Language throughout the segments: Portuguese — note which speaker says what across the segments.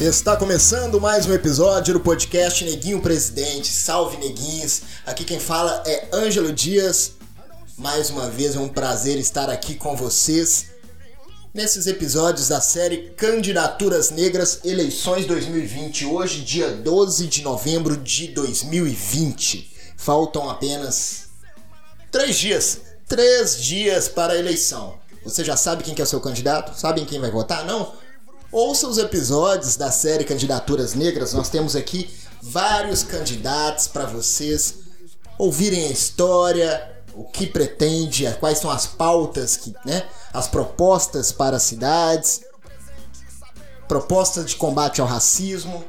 Speaker 1: Está começando mais um episódio do podcast Neguinho Presidente. Salve Neguinhos! Aqui quem fala é Ângelo Dias. Mais uma vez é um prazer estar aqui com vocês nesses episódios da série Candidaturas Negras Eleições 2020. Hoje, dia 12 de novembro de 2020. Faltam apenas três dias. Três dias para a eleição. Você já sabe quem que é o seu candidato? Sabem quem vai votar? Não? Ouça os episódios da série Candidaturas Negras. Nós temos aqui vários candidatos para vocês ouvirem a história, o que pretende, quais são as pautas, que, né, as propostas para as cidades, propostas de combate ao racismo.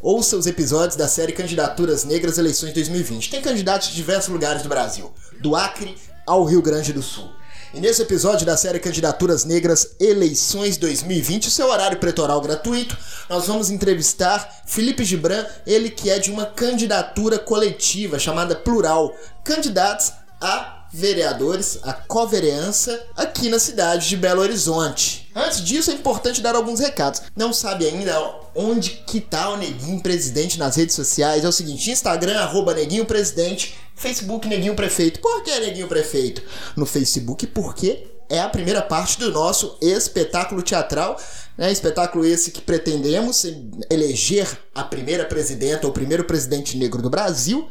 Speaker 1: Ouça os episódios da série Candidaturas Negras Eleições 2020. Tem candidatos de diversos lugares do Brasil, do Acre ao Rio Grande do Sul. E nesse episódio da série Candidaturas Negras Eleições 2020, seu horário pretoral gratuito, nós vamos entrevistar Felipe Gibran, ele que é de uma candidatura coletiva chamada Plural, candidatos a vereadores, a covereança aqui na cidade de Belo Horizonte. Antes disso, é importante dar alguns recados. Não sabe ainda onde que tá o Neguinho Presidente nas redes sociais? É o seguinte, Instagram, arroba Neguinho Presidente, Facebook Neguinho Prefeito. Por que Neguinho Prefeito? No Facebook, porque é a primeira parte do nosso espetáculo teatral, né? Espetáculo esse que pretendemos eleger a primeira presidenta ou primeiro presidente negro do Brasil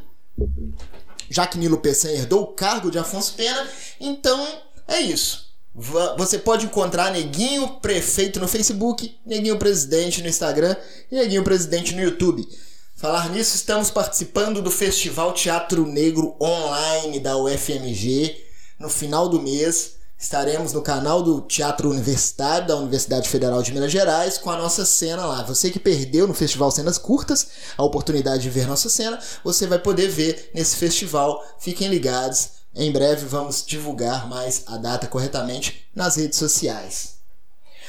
Speaker 1: já que Nilo Peçanha herdou o cargo de Afonso Pena, então é isso. Você pode encontrar Neguinho Prefeito no Facebook, Neguinho Presidente no Instagram e Neguinho Presidente no YouTube. Falar nisso, estamos participando do Festival Teatro Negro Online da UFMG no final do mês estaremos no canal do Teatro Universitário da Universidade Federal de Minas Gerais com a nossa cena lá. Você que perdeu no Festival Cenas Curtas a oportunidade de ver nossa cena, você vai poder ver nesse festival. Fiquem ligados. Em breve vamos divulgar mais a data corretamente nas redes sociais.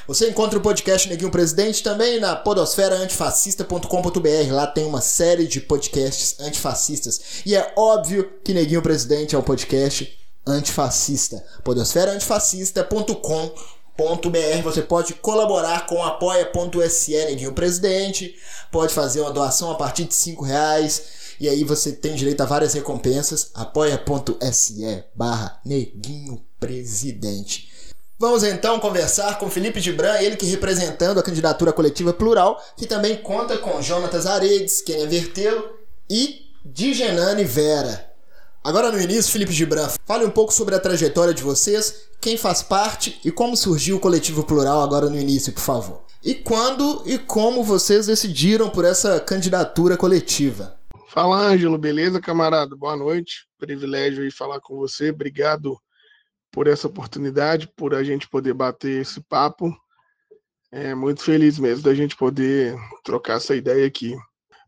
Speaker 1: Você encontra o podcast Neguinho Presidente também na podosferaantifascista.com.br. Lá tem uma série de podcasts antifascistas. E é óbvio que Neguinho Presidente é um podcast antifascista. podosferaantifascista.com.br Você pode colaborar com apoia.se Neguinho Presidente, pode fazer uma doação a partir de 5 reais. E aí você tem direito a várias recompensas. apoia.se barra Neguinho Presidente. Vamos então conversar com Felipe Gibran, ele que representando a candidatura coletiva plural, que também conta com Jonatas Aredes, Kenia Vertelo e Digenane Vera. Agora no início, Felipe Gibran, fale um pouco sobre a trajetória de vocês, quem faz parte e como surgiu o Coletivo Plural agora no início, por favor. E quando e como vocês decidiram por essa candidatura coletiva?
Speaker 2: Fala, Ângelo, beleza, camarada? Boa noite. Privilégio aí falar com você. Obrigado por essa oportunidade, por a gente poder bater esse papo. É muito feliz mesmo da gente poder trocar essa ideia aqui.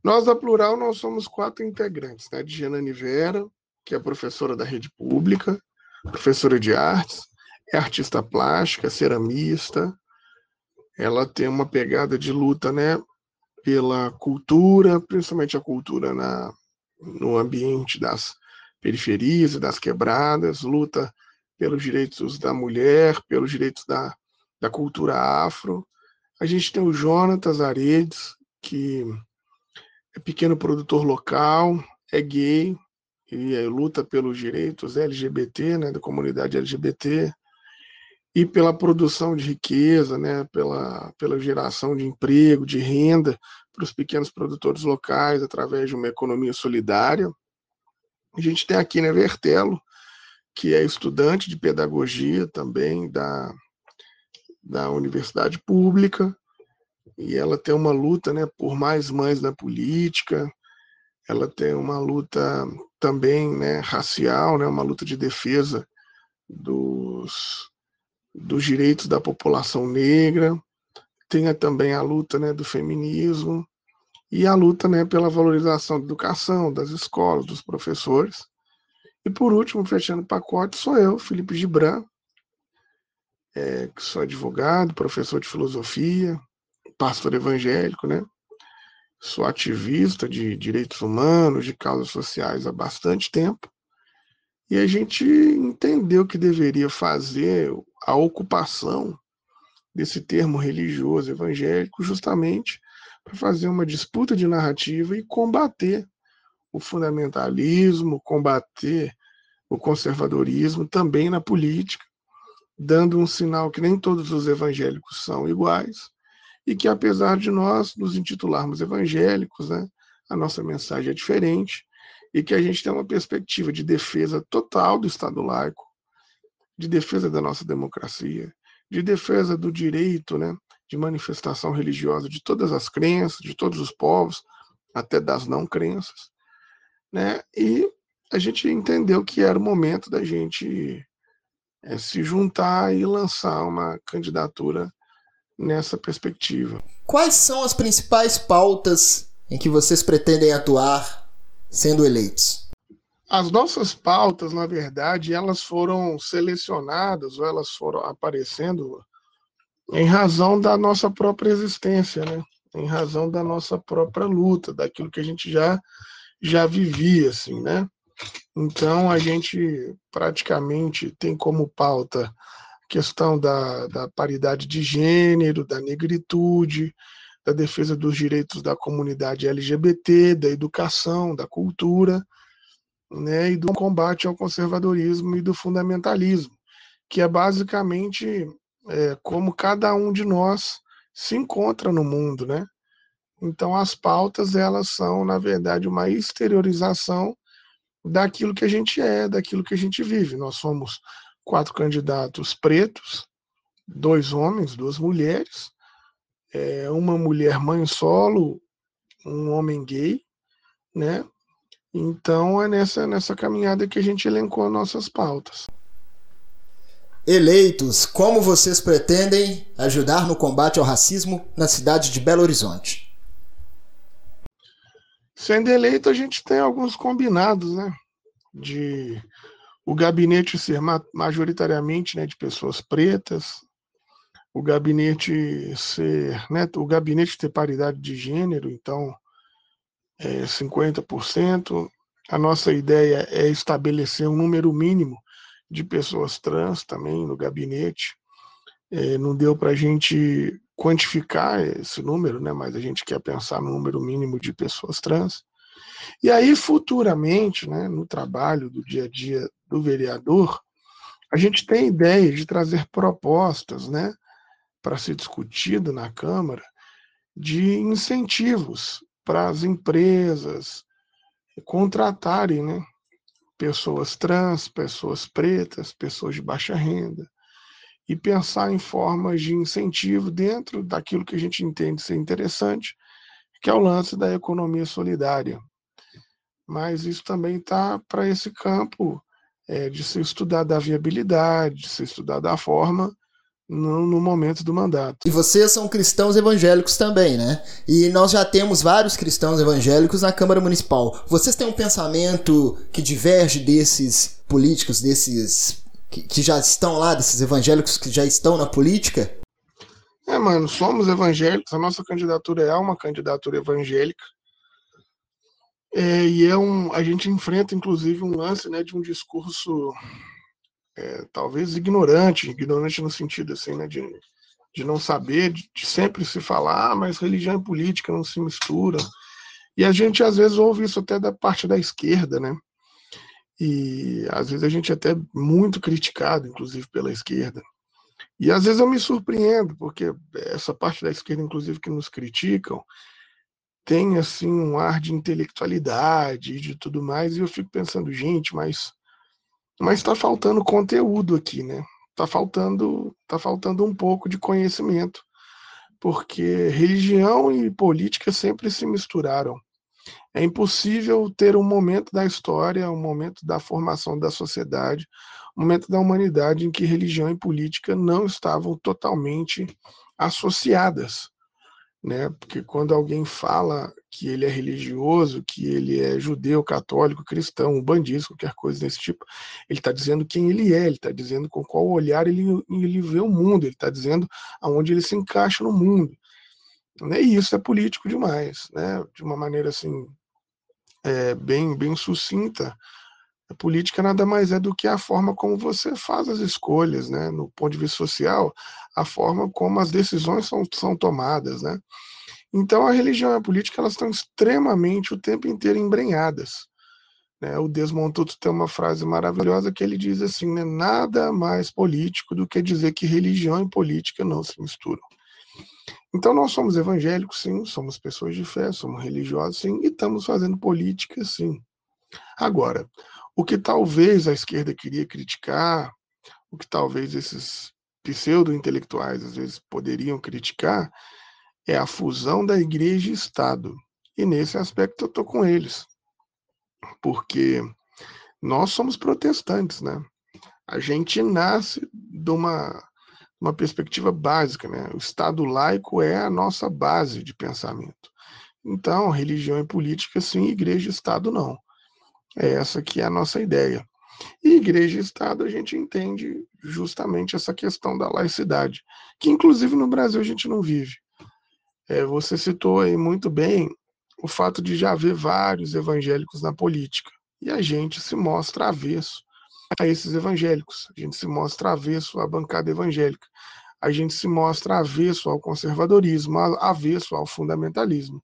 Speaker 2: Nós da Plural, nós somos quatro integrantes, né? De Janane Vera, que é professora da rede pública, professora de artes, é artista plástica, ceramista. Ela tem uma pegada de luta, né, pela cultura, principalmente a cultura na, no ambiente das periferias e das quebradas, luta pelos direitos da mulher, pelos direitos da, da cultura afro. A gente tem o Jonatas Aredes, que é pequeno produtor local, é gay, e luta pelos direitos LGBT, né, da comunidade LGBT, e pela produção de riqueza, né, pela, pela geração de emprego, de renda para os pequenos produtores locais através de uma economia solidária. A gente tem aqui, né, Vertelo, que é estudante de pedagogia também da, da universidade pública, e ela tem uma luta né, por mais mães na política, ela tem uma luta também né, racial, né, uma luta de defesa dos, dos direitos da população negra, tem também a luta né, do feminismo e a luta né, pela valorização da educação, das escolas, dos professores. E por último, fechando o pacote, sou eu, Felipe Gibran, é, que sou advogado, professor de filosofia, pastor evangélico, né? sou ativista de direitos humanos, de causas sociais há bastante tempo, e a gente entendeu que deveria fazer a ocupação desse termo religioso evangélico justamente para fazer uma disputa de narrativa e combater o fundamentalismo, combater o conservadorismo também na política, dando um sinal que nem todos os evangélicos são iguais e que apesar de nós nos intitularmos evangélicos, né, a nossa mensagem é diferente e que a gente tem uma perspectiva de defesa total do Estado laico, de defesa da nossa democracia, de defesa do direito, né, de manifestação religiosa de todas as crenças, de todos os povos, até das não crenças, né? E a gente entendeu que era o momento da gente é, se juntar e lançar uma candidatura nessa perspectiva.
Speaker 1: Quais são as principais pautas em que vocês pretendem atuar sendo eleitos?
Speaker 2: As nossas pautas, na verdade, elas foram selecionadas ou elas foram aparecendo em razão da nossa própria existência, né? Em razão da nossa própria luta, daquilo que a gente já já vivia, assim, né? Então a gente praticamente tem como pauta a questão da, da paridade de gênero, da negritude, da defesa dos direitos da comunidade LGBT, da educação, da cultura, né, e do combate ao conservadorismo e do fundamentalismo, que é basicamente é, como cada um de nós se encontra no mundo, né? Então as pautas elas são na verdade uma exteriorização daquilo que a gente é, daquilo que a gente vive. Nós somos quatro candidatos pretos, dois homens, duas mulheres, é, uma mulher mãe solo, um homem gay, né? Então é nessa, nessa caminhada que a gente elencou nossas pautas.
Speaker 1: Eleitos, como vocês pretendem ajudar no combate ao racismo na cidade de Belo Horizonte?
Speaker 2: Sendo eleito, a gente tem alguns combinados, né? De o gabinete ser majoritariamente né, de pessoas pretas, o gabinete ser, né, o gabinete ter paridade de gênero, então é 50%. A nossa ideia é estabelecer um número mínimo de pessoas trans também no gabinete. É, não deu para a gente quantificar esse número, né, mas a gente quer pensar no número mínimo de pessoas trans. E aí, futuramente, né, no trabalho do dia a dia do vereador, a gente tem ideia de trazer propostas né, para ser discutido na Câmara de incentivos para as empresas contratarem né, pessoas trans, pessoas pretas, pessoas de baixa renda, e pensar em formas de incentivo dentro daquilo que a gente entende ser interessante, que é o lance da economia solidária. Mas isso também está para esse campo é, de ser estudado a viabilidade, de ser estudado a forma no, no, momento do mandato.
Speaker 1: E vocês são cristãos evangélicos também, né? E nós já temos vários cristãos evangélicos na Câmara Municipal. Vocês têm um pensamento que diverge desses políticos, desses que, que já estão lá, desses evangélicos que já estão na política?
Speaker 2: É, mano, somos evangélicos, a nossa candidatura é uma candidatura evangélica. É, e é um, a gente enfrenta, inclusive, um lance né, de um discurso é, talvez ignorante, ignorante no sentido assim, né, de, de não saber, de, de, sempre se falar, ah, mas religião e política não se misturam. E a gente às vezes ouve isso até da parte da esquerda, né? E às vezes a gente é até muito criticado, inclusive pela esquerda. E às vezes eu me surpreendo, porque essa parte da esquerda, inclusive, que nos criticam, tem assim um ar de intelectualidade e de tudo mais, e eu fico pensando, gente, mas mas está faltando conteúdo aqui, né? Está faltando, tá faltando um pouco de conhecimento, porque religião e política sempre se misturaram. É impossível ter um momento da história, um momento da formação da sociedade, um momento da humanidade em que religião e política não estavam totalmente associadas né? Porque quando alguém fala que ele é religioso, que ele é judeu, católico, cristão, bandista, qualquer coisa desse tipo, ele está dizendo quem ele é, ele está dizendo com qual olhar ele, ele vê o mundo, ele está dizendo aonde ele se encaixa no mundo. Né? E isso é político demais, né? De uma maneira assim é, bem bem sucinta. A política nada mais é do que a forma como você faz as escolhas, né? No ponto de vista social, a forma como as decisões são, são tomadas, né? Então, a religião e a política elas estão extremamente o tempo inteiro embrenhadas. Né? O Desmontuto tem uma frase maravilhosa que ele diz assim: né, nada mais político do que dizer que religião e política não se misturam. Então, nós somos evangélicos, sim, somos pessoas de fé, somos religiosos, sim, e estamos fazendo política, sim. Agora, o que talvez a esquerda queria criticar, o que talvez esses pseudo-intelectuais às vezes poderiam criticar, é a fusão da igreja e Estado. E nesse aspecto eu estou com eles. Porque nós somos protestantes, né? A gente nasce de uma, uma perspectiva básica, né? O Estado laico é a nossa base de pensamento. Então, religião e política, sim, igreja e Estado, não. É essa que é a nossa ideia. E igreja e Estado, a gente entende justamente essa questão da laicidade, que inclusive no Brasil a gente não vive. É, você citou aí muito bem o fato de já haver vários evangélicos na política. E a gente se mostra avesso a esses evangélicos. A gente se mostra avesso à bancada evangélica. A gente se mostra avesso ao conservadorismo, avesso ao fundamentalismo.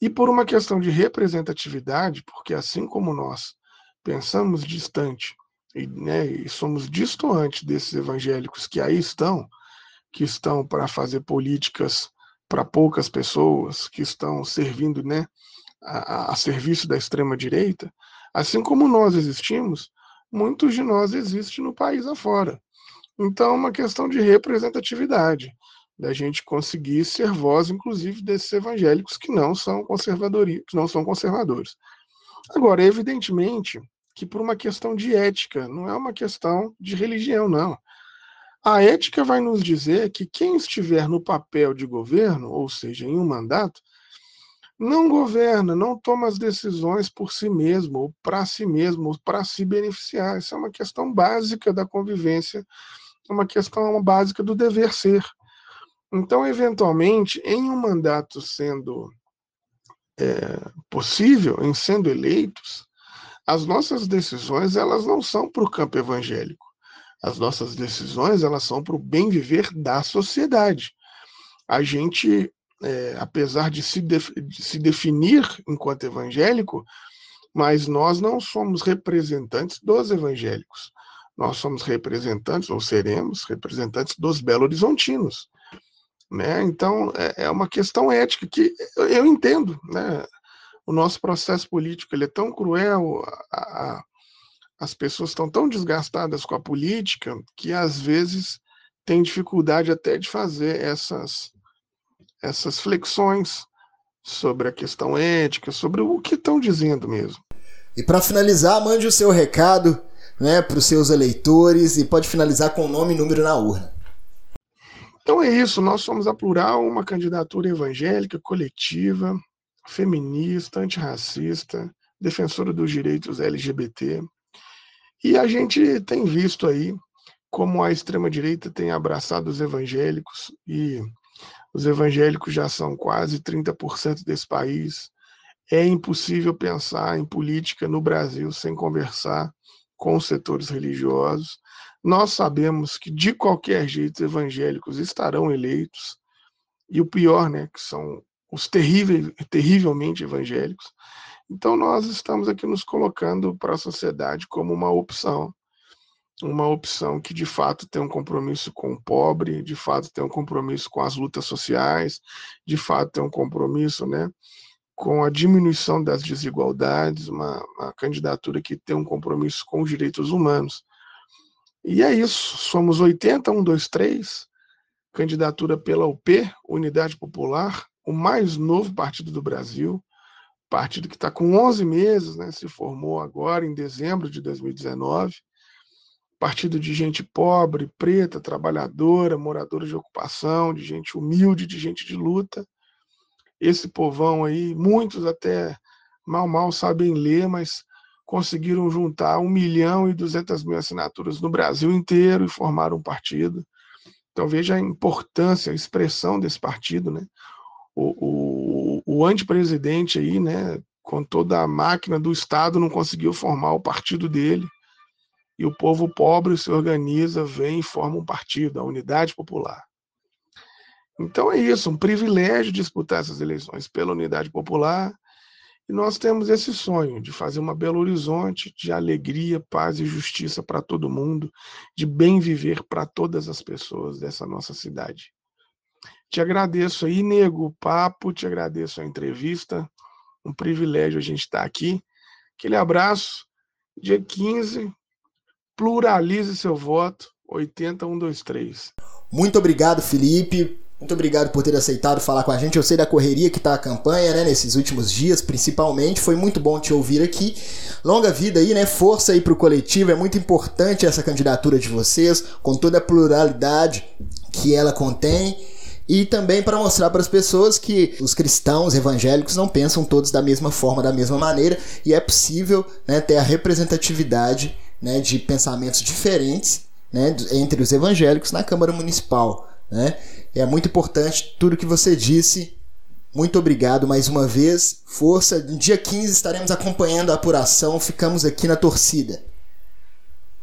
Speaker 2: E por uma questão de representatividade, porque assim como nós pensamos distante e, né, e somos distantes desses evangélicos que aí estão, que estão para fazer políticas para poucas pessoas que estão servindo né, a, a serviço da extrema-direita, assim como nós existimos, muitos de nós existem no país afora. Então, é uma questão de representatividade, da gente conseguir ser voz, inclusive, desses evangélicos que não são conservadores, que não são conservadores. Agora, evidentemente que por uma questão de ética, não é uma questão de religião, não. A ética vai nos dizer que quem estiver no papel de governo, ou seja, em um mandato, não governa, não toma as decisões por si mesmo, ou para si mesmo, ou para se beneficiar. Isso é uma questão básica da convivência, é uma questão básica do dever ser. Então, eventualmente, em um mandato sendo é, possível, em sendo eleitos, as nossas decisões elas não são para o campo evangélico. As nossas decisões elas são para o bem viver da sociedade. A gente, é, apesar de se, de, se definir enquanto evangélico, mas nós não somos representantes dos evangélicos. Nós somos representantes, ou seremos representantes dos belo-horizontinos. Né? Então, é, é uma questão ética que eu entendo. Né? O nosso processo político ele é tão cruel, a, a, as pessoas estão tão desgastadas com a política que às vezes tem dificuldade até de fazer essas essas flexões sobre a questão ética, sobre o que estão dizendo mesmo.
Speaker 1: E para finalizar, mande o seu recado né, para os seus eleitores e pode finalizar com o nome e número na urna.
Speaker 2: Então é isso, nós somos a Plural, uma candidatura evangélica, coletiva, feminista, antirracista, defensora dos direitos LGBT, e a gente tem visto aí como a extrema-direita tem abraçado os evangélicos, e os evangélicos já são quase 30% desse país. É impossível pensar em política no Brasil sem conversar com os setores religiosos. Nós sabemos que, de qualquer jeito, os evangélicos estarão eleitos, e o pior, né, que são os terríveis, terrivelmente evangélicos. Então, nós estamos aqui nos colocando para a sociedade como uma opção, uma opção que de fato tem um compromisso com o pobre, de fato tem um compromisso com as lutas sociais, de fato tem um compromisso né, com a diminuição das desigualdades, uma, uma candidatura que tem um compromisso com os direitos humanos. E é isso, somos 80, 123, candidatura pela UP, Unidade Popular, o mais novo partido do Brasil, partido que está com 11 meses, né, se formou agora em dezembro de 2019. Partido de gente pobre, preta, trabalhadora, moradora de ocupação, de gente humilde, de gente de luta. Esse povão aí, muitos até mal mal sabem ler, mas conseguiram juntar 1 milhão e 200 mil assinaturas no Brasil inteiro e formaram um partido. Então veja a importância, a expressão desse partido, né? o, o, o antepresidente aí, né, com toda a máquina do Estado, não conseguiu formar o partido dele. E o povo pobre se organiza, vem e forma um partido, a Unidade Popular. Então é isso, um privilégio disputar essas eleições pela unidade popular. E nós temos esse sonho de fazer uma Belo Horizonte de alegria, paz e justiça para todo mundo, de bem viver para todas as pessoas dessa nossa cidade. Te agradeço aí, nego, o papo, te agradeço a entrevista. Um privilégio a gente estar aqui. Aquele abraço. Dia 15, pluralize seu voto. 80123.
Speaker 1: Muito obrigado, Felipe. Muito obrigado por ter aceitado falar com a gente. Eu sei da correria que está a campanha, né, nesses últimos dias, principalmente. Foi muito bom te ouvir aqui. Longa vida aí, né? Força aí pro coletivo. É muito importante essa candidatura de vocês, com toda a pluralidade que ela contém e também para mostrar para as pessoas que os cristãos evangélicos não pensam todos da mesma forma, da mesma maneira, e é possível né, ter a representatividade né, de pensamentos diferentes né, entre os evangélicos na Câmara Municipal. Né? É muito importante tudo que você disse. Muito obrigado mais uma vez. Força. No dia 15 estaremos acompanhando a apuração. Ficamos aqui na torcida.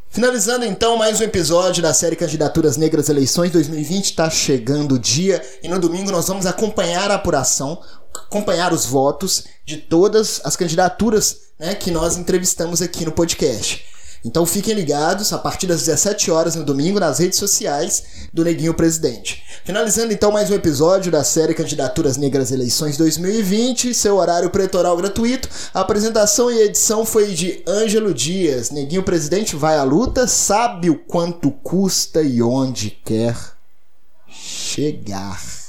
Speaker 1: Finalizando então mais um episódio da série Candidaturas Negras Eleições 2020, está chegando o dia e no domingo nós vamos acompanhar a apuração, acompanhar os votos de todas as candidaturas né, que nós entrevistamos aqui no podcast. Então fiquem ligados a partir das 17 horas no domingo nas redes sociais do Neguinho Presidente. Finalizando então mais um episódio da série Candidaturas Negras Eleições 2020, seu horário pretoral gratuito. A apresentação e edição foi de Ângelo Dias. Neguinho Presidente vai à luta, sabe o quanto custa e onde quer chegar.